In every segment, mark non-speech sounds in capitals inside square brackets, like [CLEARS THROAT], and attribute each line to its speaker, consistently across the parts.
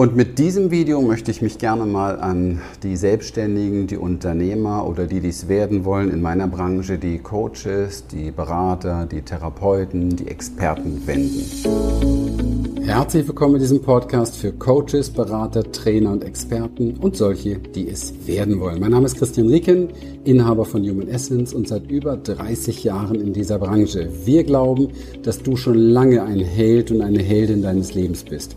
Speaker 1: Und mit diesem Video möchte ich mich gerne mal an die Selbstständigen, die Unternehmer oder die dies werden wollen in meiner Branche, die Coaches, die Berater, die Therapeuten, die Experten wenden. Herzlich willkommen in diesem Podcast für Coaches, Berater, Trainer und Experten und solche, die es werden wollen. Mein Name ist Christian Rieken, Inhaber von Human Essence und seit über 30 Jahren in dieser Branche. Wir glauben, dass du schon lange ein Held und eine Heldin deines Lebens bist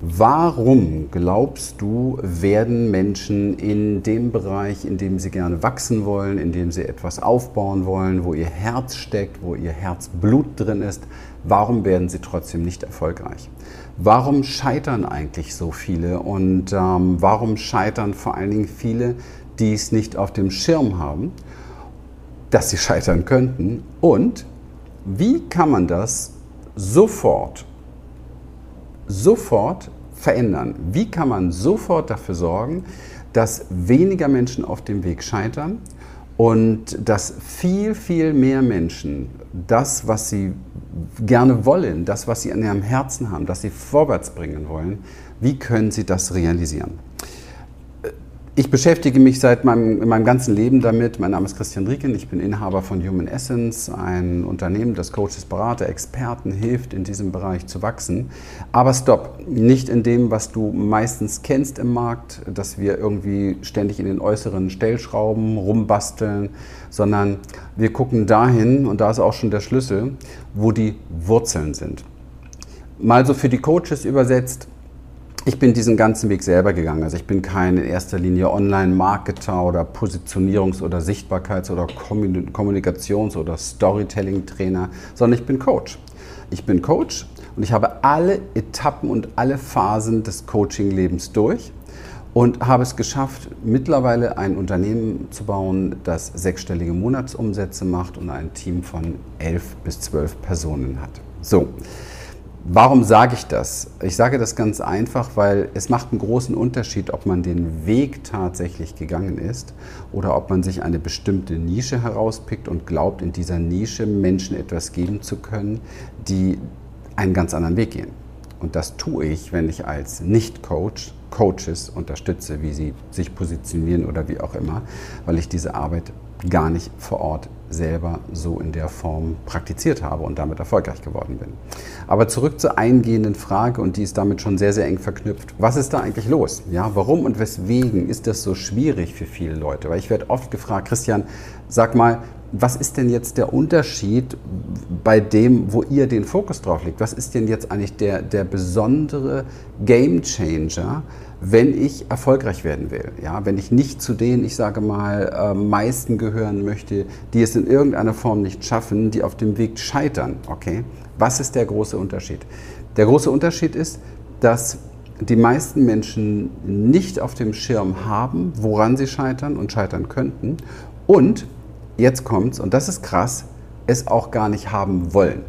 Speaker 1: Warum glaubst du, werden Menschen in dem Bereich, in dem sie gerne wachsen wollen, in dem sie etwas aufbauen wollen, wo ihr Herz steckt, wo ihr Herzblut drin ist, warum werden sie trotzdem nicht erfolgreich? Warum scheitern eigentlich so viele und ähm, warum scheitern vor allen Dingen viele, die es nicht auf dem Schirm haben, dass sie scheitern könnten? Und wie kann man das sofort sofort verändern? Wie kann man sofort dafür sorgen, dass weniger Menschen auf dem Weg scheitern und dass viel, viel mehr Menschen das, was sie gerne wollen, das, was sie an ihrem Herzen haben, das sie vorwärts bringen wollen, wie können sie das realisieren? Ich beschäftige mich seit meinem, meinem ganzen Leben damit. Mein Name ist Christian Rieken, ich bin Inhaber von Human Essence, ein Unternehmen, das Coaches, Berater, Experten hilft, in diesem Bereich zu wachsen. Aber stopp, nicht in dem, was du meistens kennst im Markt, dass wir irgendwie ständig in den äußeren Stellschrauben rumbasteln, sondern wir gucken dahin, und da ist auch schon der Schlüssel, wo die Wurzeln sind. Mal so für die Coaches übersetzt, ich bin diesen ganzen Weg selber gegangen. Also ich bin kein in erster Linie Online-Marketer oder Positionierungs- oder Sichtbarkeits- oder Kommunikations- oder Storytelling-Trainer, sondern ich bin Coach. Ich bin Coach und ich habe alle Etappen und alle Phasen des Coaching-Lebens durch und habe es geschafft, mittlerweile ein Unternehmen zu bauen, das sechsstellige Monatsumsätze macht und ein Team von elf bis zwölf Personen hat. So. Warum sage ich das? Ich sage das ganz einfach, weil es macht einen großen Unterschied, ob man den Weg tatsächlich gegangen ist oder ob man sich eine bestimmte Nische herauspickt und glaubt, in dieser Nische Menschen etwas geben zu können, die einen ganz anderen Weg gehen. Und das tue ich, wenn ich als Nicht-Coach Coaches unterstütze, wie sie sich positionieren oder wie auch immer, weil ich diese Arbeit gar nicht vor Ort selber so in der Form praktiziert habe und damit erfolgreich geworden bin. Aber zurück zur eingehenden Frage und die ist damit schon sehr, sehr eng verknüpft. Was ist da eigentlich los? Ja, warum und weswegen ist das so schwierig für viele Leute? Weil ich werde oft gefragt, Christian, sag mal, was ist denn jetzt der Unterschied bei dem, wo ihr den Fokus drauf legt? Was ist denn jetzt eigentlich der, der besondere Game Changer, wenn ich erfolgreich werden will. Ja, wenn ich nicht zu den, ich sage mal, äh, meisten gehören möchte, die es in irgendeiner Form nicht schaffen, die auf dem Weg scheitern. Okay, was ist der große Unterschied? Der große Unterschied ist, dass die meisten Menschen nicht auf dem Schirm haben, woran sie scheitern und scheitern könnten. Und jetzt kommt's, und das ist krass, es auch gar nicht haben wollen.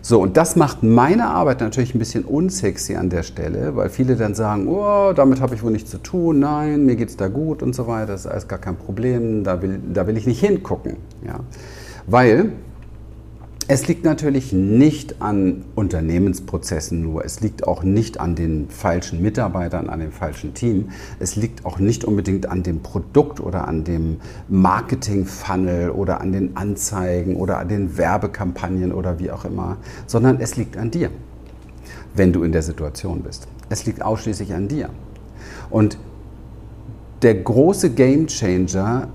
Speaker 1: So, und das macht meine Arbeit natürlich ein bisschen unsexy an der Stelle, weil viele dann sagen, oh, damit habe ich wohl nichts zu tun, nein, mir geht es da gut und so weiter, das ist alles gar kein Problem, da will, da will ich nicht hingucken. Ja? Weil es liegt natürlich nicht an Unternehmensprozessen nur, es liegt auch nicht an den falschen Mitarbeitern, an dem falschen Team, es liegt auch nicht unbedingt an dem Produkt oder an dem Marketing-Funnel oder an den Anzeigen oder an den Werbekampagnen oder wie auch immer, sondern es liegt an dir, wenn du in der Situation bist. Es liegt ausschließlich an dir. Und der große Game Changer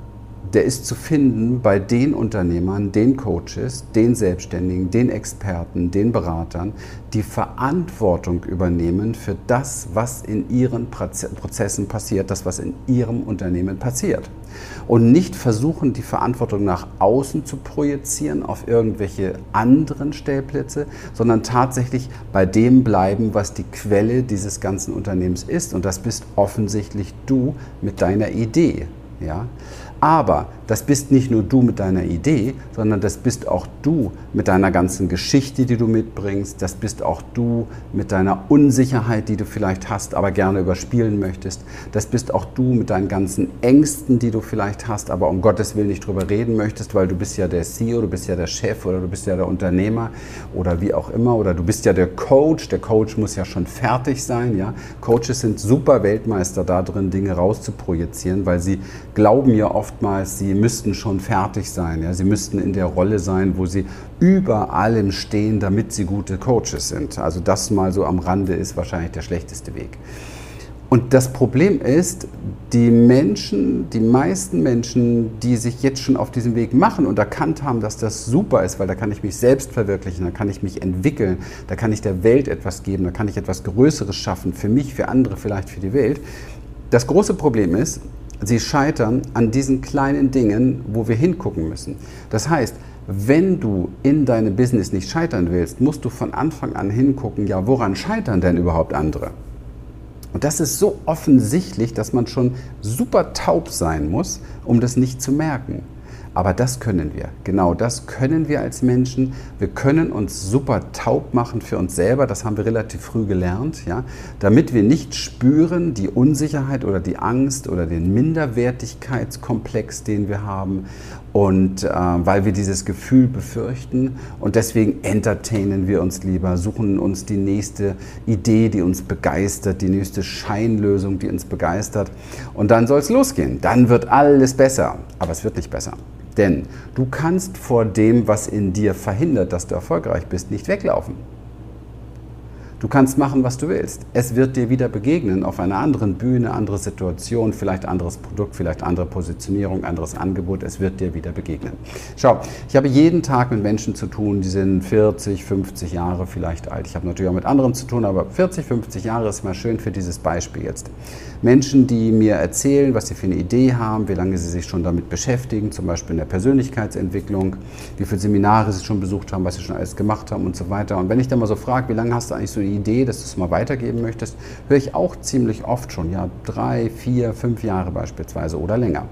Speaker 1: der ist zu finden bei den Unternehmern, den Coaches, den Selbstständigen, den Experten, den Beratern, die Verantwortung übernehmen für das, was in ihren Prozessen passiert, das, was in ihrem Unternehmen passiert. Und nicht versuchen, die Verantwortung nach außen zu projizieren auf irgendwelche anderen Stellplätze, sondern tatsächlich bei dem bleiben, was die Quelle dieses ganzen Unternehmens ist. Und das bist offensichtlich du mit deiner Idee. Ja? Aber das bist nicht nur du mit deiner Idee, sondern das bist auch du mit deiner ganzen Geschichte, die du mitbringst. Das bist auch du mit deiner Unsicherheit, die du vielleicht hast, aber gerne überspielen möchtest. Das bist auch du mit deinen ganzen Ängsten, die du vielleicht hast, aber um Gottes Willen nicht drüber reden möchtest, weil du bist ja der CEO, du bist ja der Chef oder du bist ja der Unternehmer oder wie auch immer oder du bist ja der Coach. Der Coach muss ja schon fertig sein. Ja? Coaches sind super Weltmeister da drin, Dinge rauszuprojizieren, weil sie glauben ja oft, oftmals, sie müssten schon fertig sein. Ja? Sie müssten in der Rolle sein, wo sie über allem stehen, damit sie gute Coaches sind. Also das mal so am Rande ist wahrscheinlich der schlechteste Weg. Und das Problem ist, die Menschen, die meisten Menschen, die sich jetzt schon auf diesem Weg machen und erkannt haben, dass das super ist, weil da kann ich mich selbst verwirklichen, da kann ich mich entwickeln, da kann ich der Welt etwas geben, da kann ich etwas Größeres schaffen, für mich, für andere, vielleicht für die Welt. Das große Problem ist, Sie scheitern an diesen kleinen Dingen, wo wir hingucken müssen. Das heißt, wenn du in deinem Business nicht scheitern willst, musst du von Anfang an hingucken, ja, woran scheitern denn überhaupt andere? Und das ist so offensichtlich, dass man schon super taub sein muss, um das nicht zu merken. Aber das können wir. Genau das können wir als Menschen. Wir können uns super taub machen für uns selber. Das haben wir relativ früh gelernt, ja, damit wir nicht spüren die Unsicherheit oder die Angst oder den Minderwertigkeitskomplex, den wir haben. Und äh, weil wir dieses Gefühl befürchten und deswegen entertainen wir uns lieber, suchen uns die nächste Idee, die uns begeistert, die nächste Scheinlösung, die uns begeistert. Und dann soll es losgehen. Dann wird alles besser. Aber es wird nicht besser. Denn du kannst vor dem, was in dir verhindert, dass du erfolgreich bist, nicht weglaufen. Du kannst machen, was du willst. Es wird dir wieder begegnen auf einer anderen Bühne, andere Situation, vielleicht anderes Produkt, vielleicht andere Positionierung, anderes Angebot. Es wird dir wieder begegnen. Schau, ich habe jeden Tag mit Menschen zu tun, die sind 40, 50 Jahre vielleicht alt. Ich habe natürlich auch mit anderen zu tun, aber 40, 50 Jahre ist mal schön für dieses Beispiel jetzt. Menschen, die mir erzählen, was sie für eine Idee haben, wie lange sie sich schon damit beschäftigen, zum Beispiel in der Persönlichkeitsentwicklung, wie viele Seminare sie schon besucht haben, was sie schon alles gemacht haben und so weiter. Und wenn ich dann mal so frage, wie lange hast du eigentlich so die Idee, dass du es mal weitergeben möchtest, höre ich auch ziemlich oft schon, ja, drei, vier, fünf Jahre beispielsweise oder länger.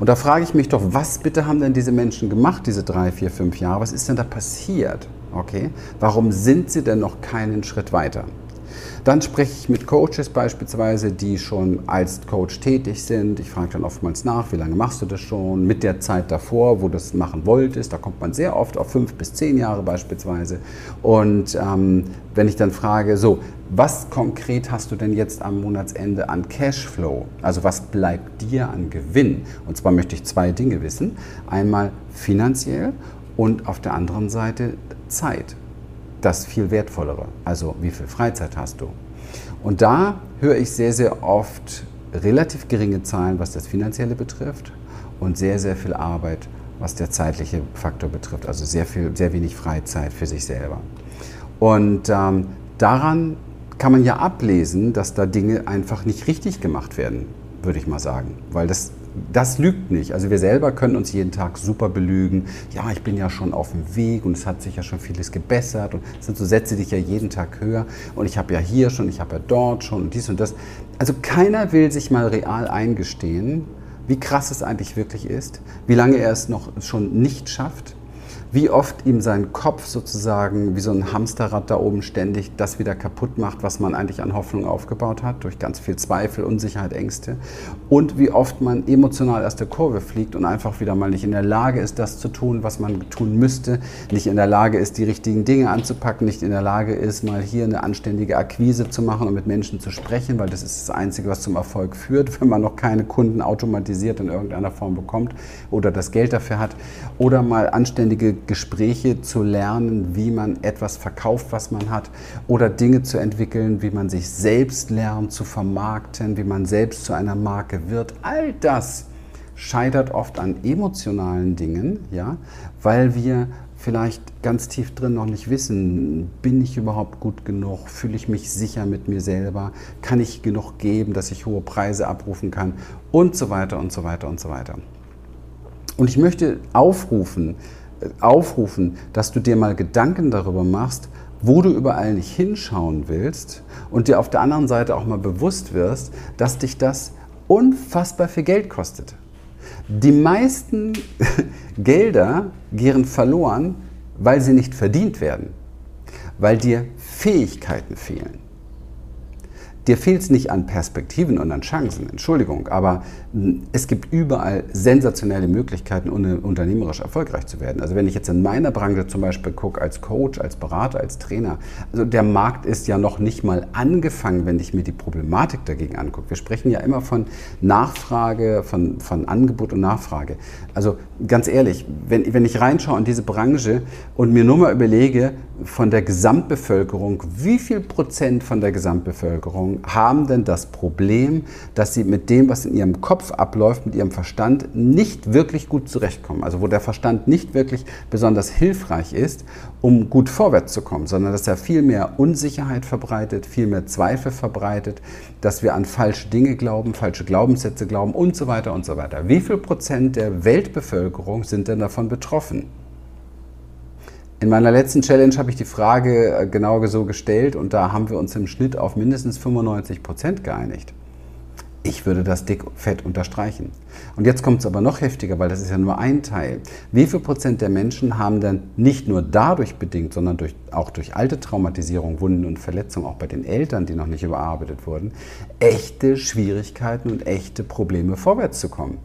Speaker 1: Und da frage ich mich doch, was bitte haben denn diese Menschen gemacht, diese drei, vier, fünf Jahre? Was ist denn da passiert? Okay? Warum sind sie denn noch keinen Schritt weiter? Dann spreche ich mit Coaches beispielsweise, die schon als Coach tätig sind. Ich frage dann oftmals nach, wie lange machst du das schon? Mit der Zeit davor, wo du das machen wolltest, da kommt man sehr oft auf fünf bis zehn Jahre beispielsweise. Und ähm, wenn ich dann frage, so, was konkret hast du denn jetzt am Monatsende an Cashflow? Also was bleibt dir an Gewinn? Und zwar möchte ich zwei Dinge wissen. Einmal finanziell und auf der anderen Seite Zeit das viel wertvollere. Also wie viel Freizeit hast du? Und da höre ich sehr, sehr oft relativ geringe Zahlen, was das Finanzielle betrifft und sehr, sehr viel Arbeit, was der zeitliche Faktor betrifft. Also sehr, viel, sehr wenig Freizeit für sich selber. Und ähm, daran kann man ja ablesen, dass da Dinge einfach nicht richtig gemacht werden, würde ich mal sagen. Weil das das lügt nicht. Also wir selber können uns jeden Tag super belügen. Ja, ich bin ja schon auf dem Weg und es hat sich ja schon vieles gebessert und es sind so Sätze, die ich ja jeden Tag höre und ich habe ja hier schon, ich habe ja dort schon und dies und das. Also keiner will sich mal real eingestehen, wie krass es eigentlich wirklich ist, wie lange er es noch schon nicht schafft wie oft ihm sein Kopf sozusagen wie so ein Hamsterrad da oben ständig das wieder kaputt macht, was man eigentlich an Hoffnung aufgebaut hat, durch ganz viel Zweifel, Unsicherheit, Ängste. Und wie oft man emotional aus der Kurve fliegt und einfach wieder mal nicht in der Lage ist, das zu tun, was man tun müsste, nicht in der Lage ist, die richtigen Dinge anzupacken, nicht in der Lage ist, mal hier eine anständige Akquise zu machen und mit Menschen zu sprechen, weil das ist das Einzige, was zum Erfolg führt, [LAUGHS] wenn man noch keine Kunden automatisiert in irgendeiner Form bekommt oder das Geld dafür hat. Oder mal anständige Gespräche zu lernen, wie man etwas verkauft, was man hat, oder Dinge zu entwickeln, wie man sich selbst lernt zu vermarkten, wie man selbst zu einer Marke wird. All das scheitert oft an emotionalen Dingen, ja, weil wir vielleicht ganz tief drin noch nicht wissen, bin ich überhaupt gut genug, fühle ich mich sicher mit mir selber, kann ich genug geben, dass ich hohe Preise abrufen kann und so weiter und so weiter und so weiter. Und ich möchte aufrufen, aufrufen, dass du dir mal Gedanken darüber machst, wo du überall nicht hinschauen willst und dir auf der anderen Seite auch mal bewusst wirst, dass dich das unfassbar viel Geld kostet. Die meisten [LAUGHS] Gelder gehen verloren, weil sie nicht verdient werden, weil dir Fähigkeiten fehlen. Dir fehlt es nicht an Perspektiven und an Chancen, Entschuldigung, aber es gibt überall sensationelle Möglichkeiten, unternehmerisch erfolgreich zu werden. Also wenn ich jetzt in meiner Branche zum Beispiel gucke, als Coach, als Berater, als Trainer, also der Markt ist ja noch nicht mal angefangen, wenn ich mir die Problematik dagegen angucke. Wir sprechen ja immer von Nachfrage, von, von Angebot und Nachfrage. Also ganz ehrlich, wenn, wenn ich reinschaue in diese Branche und mir nur mal überlege, von der Gesamtbevölkerung, wie viel Prozent von der Gesamtbevölkerung haben denn das Problem, dass sie mit dem, was in ihrem Kopf abläuft, mit ihrem Verstand nicht wirklich gut zurechtkommen. Also wo der Verstand nicht wirklich besonders hilfreich ist, um gut vorwärts zu kommen, sondern dass er viel mehr Unsicherheit verbreitet, viel mehr Zweifel verbreitet, dass wir an falsche Dinge glauben, falsche Glaubenssätze glauben und so weiter und so weiter. Wie viel Prozent der Weltbevölkerung sind denn davon betroffen? In meiner letzten Challenge habe ich die Frage äh, genau so gestellt und da haben wir uns im Schnitt auf mindestens 95 Prozent geeinigt. Ich würde das dick fett unterstreichen. Und jetzt kommt es aber noch heftiger, weil das ist ja nur ein Teil. Wie viel Prozent der Menschen haben denn nicht nur dadurch bedingt, sondern durch, auch durch alte Traumatisierung, Wunden und Verletzungen, auch bei den Eltern, die noch nicht überarbeitet wurden, echte Schwierigkeiten und echte Probleme vorwärts zu kommen?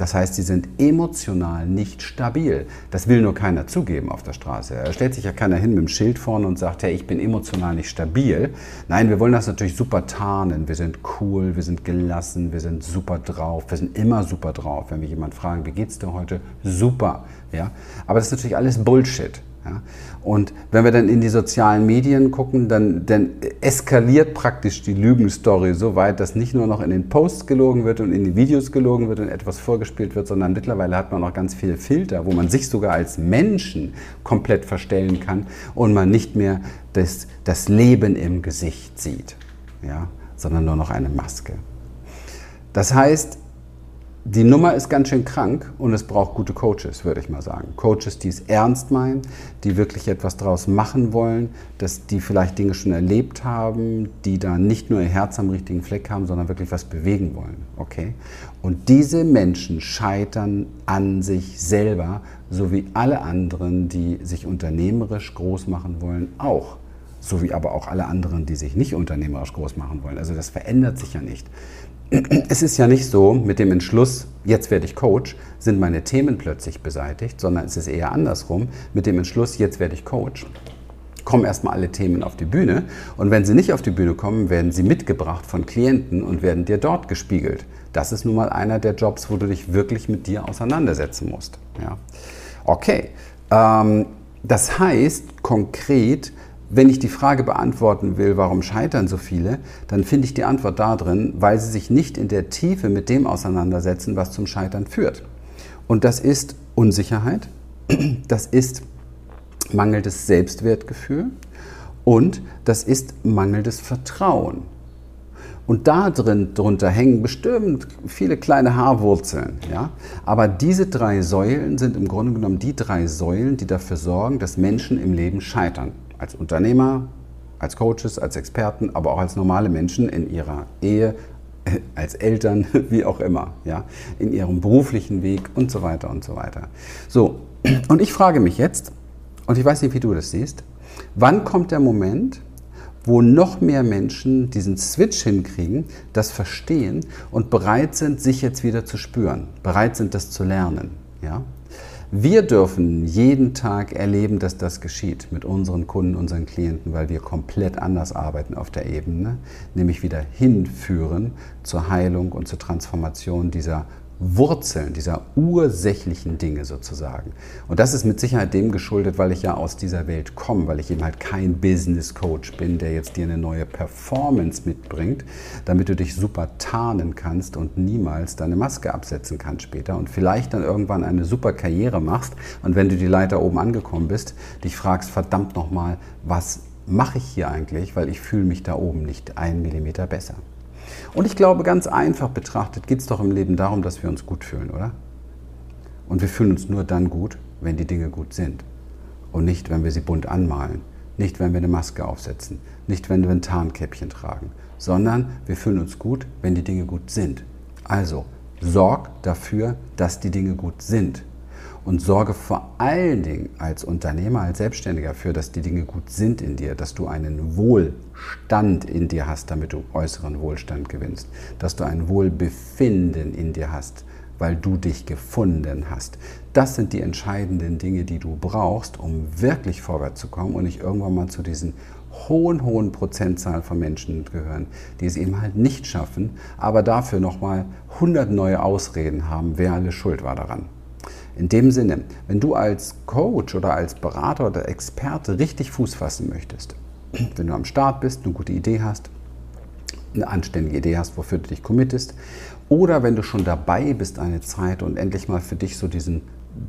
Speaker 1: Das heißt, sie sind emotional nicht stabil. Das will nur keiner zugeben auf der Straße. Da stellt sich ja keiner hin mit dem Schild vorne und sagt, hey, ich bin emotional nicht stabil. Nein, wir wollen das natürlich super tarnen. Wir sind cool, wir sind gelassen, wir sind super drauf, wir sind immer super drauf. Wenn wir jemand fragen, wie geht's dir heute? Super. Ja? Aber das ist natürlich alles Bullshit. Ja? Und wenn wir dann in die sozialen Medien gucken, dann, dann eskaliert praktisch die Lügenstory so weit, dass nicht nur noch in den Posts gelogen wird und in die Videos gelogen wird und etwas vorgespielt wird, sondern mittlerweile hat man auch ganz viele Filter, wo man sich sogar als Menschen komplett verstellen kann und man nicht mehr das, das Leben im Gesicht sieht, ja? sondern nur noch eine Maske. Das heißt, die Nummer ist ganz schön krank und es braucht gute Coaches, würde ich mal sagen. Coaches, die es ernst meinen, die wirklich etwas draus machen wollen, dass die vielleicht Dinge schon erlebt haben, die da nicht nur ihr Herz am richtigen Fleck haben, sondern wirklich was bewegen wollen. Okay? Und diese Menschen scheitern an sich selber, so wie alle anderen, die sich unternehmerisch groß machen wollen, auch. So wie aber auch alle anderen, die sich nicht unternehmerisch groß machen wollen. Also das verändert sich ja nicht es ist ja nicht so, mit dem Entschluss, jetzt werde ich Coach, sind meine Themen plötzlich beseitigt, sondern es ist eher andersrum. Mit dem Entschluss, jetzt werde ich Coach, kommen erstmal alle Themen auf die Bühne. Und wenn sie nicht auf die Bühne kommen, werden sie mitgebracht von Klienten und werden dir dort gespiegelt. Das ist nun mal einer der Jobs, wo du dich wirklich mit dir auseinandersetzen musst. Ja. Okay, ähm, das heißt konkret, wenn ich die Frage beantworten will, warum scheitern so viele, dann finde ich die Antwort darin, weil sie sich nicht in der Tiefe mit dem auseinandersetzen, was zum Scheitern führt. Und das ist Unsicherheit, [CLEARS THROAT] das ist mangelndes Selbstwertgefühl und das ist mangelndes Vertrauen. Und da drin drunter hängen bestimmt viele kleine Haarwurzeln. Ja? Aber diese drei Säulen sind im Grunde genommen die drei Säulen, die dafür sorgen, dass Menschen im Leben scheitern als Unternehmer, als Coaches, als Experten, aber auch als normale Menschen in ihrer Ehe, [LAUGHS] als Eltern, [LAUGHS] wie auch immer, ja, in ihrem beruflichen Weg und so weiter und so weiter. So, [CLEARS THROAT] und ich frage mich jetzt, und ich weiß nicht, wie du das siehst, wann kommt der Moment, wo noch mehr Menschen diesen Switch hinkriegen, das verstehen und bereit sind, sich jetzt wieder zu spüren, bereit sind, das zu lernen. Ja? Wir dürfen jeden Tag erleben, dass das geschieht mit unseren Kunden, unseren Klienten, weil wir komplett anders arbeiten auf der Ebene, nämlich wieder hinführen zur Heilung und zur Transformation dieser Wurzeln, dieser ursächlichen Dinge sozusagen. Und das ist mit Sicherheit dem geschuldet, weil ich ja aus dieser Welt komme, weil ich eben halt kein Business Coach bin, der jetzt dir eine neue Performance mitbringt, damit du dich super tarnen kannst und niemals deine Maske absetzen kannst später und vielleicht dann irgendwann eine super Karriere machst und wenn du die Leiter oben angekommen bist, dich fragst, verdammt nochmal, was mache ich hier eigentlich, weil ich fühle mich da oben nicht einen Millimeter besser. Und ich glaube, ganz einfach betrachtet geht es doch im Leben darum, dass wir uns gut fühlen, oder? Und wir fühlen uns nur dann gut, wenn die Dinge gut sind. Und nicht, wenn wir sie bunt anmalen. Nicht, wenn wir eine Maske aufsetzen. Nicht, wenn wir ein Tarnkäppchen tragen. Sondern wir fühlen uns gut, wenn die Dinge gut sind. Also, Sorg dafür, dass die Dinge gut sind. Und sorge vor allen Dingen als Unternehmer, als Selbstständiger dafür, dass die Dinge gut sind in dir, dass du einen Wohlstand in dir hast, damit du äußeren Wohlstand gewinnst, dass du ein Wohlbefinden in dir hast, weil du dich gefunden hast. Das sind die entscheidenden Dinge, die du brauchst, um wirklich vorwärts zu kommen und nicht irgendwann mal zu diesen hohen, hohen Prozentzahl von Menschen gehören, die es eben halt nicht schaffen, aber dafür nochmal 100 neue Ausreden haben, wer alle schuld war daran. In dem Sinne, wenn du als Coach oder als Berater oder Experte richtig Fuß fassen möchtest, [CLEARS THROAT] wenn du am Start bist, eine gute Idee hast, eine anständige Idee hast, wofür du dich committest, oder wenn du schon dabei bist eine Zeit und endlich mal für dich so diesen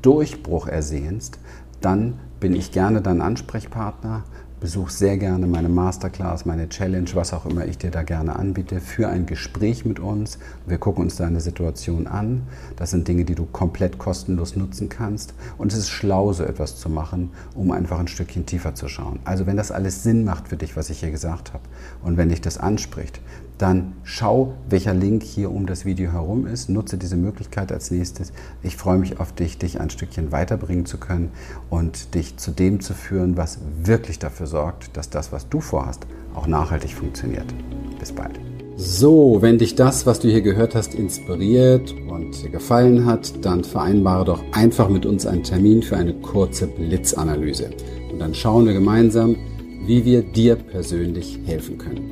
Speaker 1: Durchbruch ersehnst, dann bin ich gerne dein Ansprechpartner Besuch sehr gerne meine Masterclass, meine Challenge, was auch immer ich dir da gerne anbiete, für ein Gespräch mit uns. Wir gucken uns deine Situation an. Das sind Dinge, die du komplett kostenlos nutzen kannst. Und es ist schlau, so etwas zu machen, um einfach ein Stückchen tiefer zu schauen. Also wenn das alles Sinn macht für dich, was ich hier gesagt habe, und wenn dich das anspricht, dann schau, welcher Link hier um das Video herum ist. Nutze diese Möglichkeit als nächstes. Ich freue mich auf dich, dich ein Stückchen weiterbringen zu können und dich zu dem zu führen, was wirklich dafür sorgt, dass das, was du vorhast, auch nachhaltig funktioniert. Bis bald. So, wenn dich das, was du hier gehört hast, inspiriert und dir gefallen hat, dann vereinbare doch einfach mit uns einen Termin für eine kurze Blitzanalyse. Und dann schauen wir gemeinsam, wie wir dir persönlich helfen können.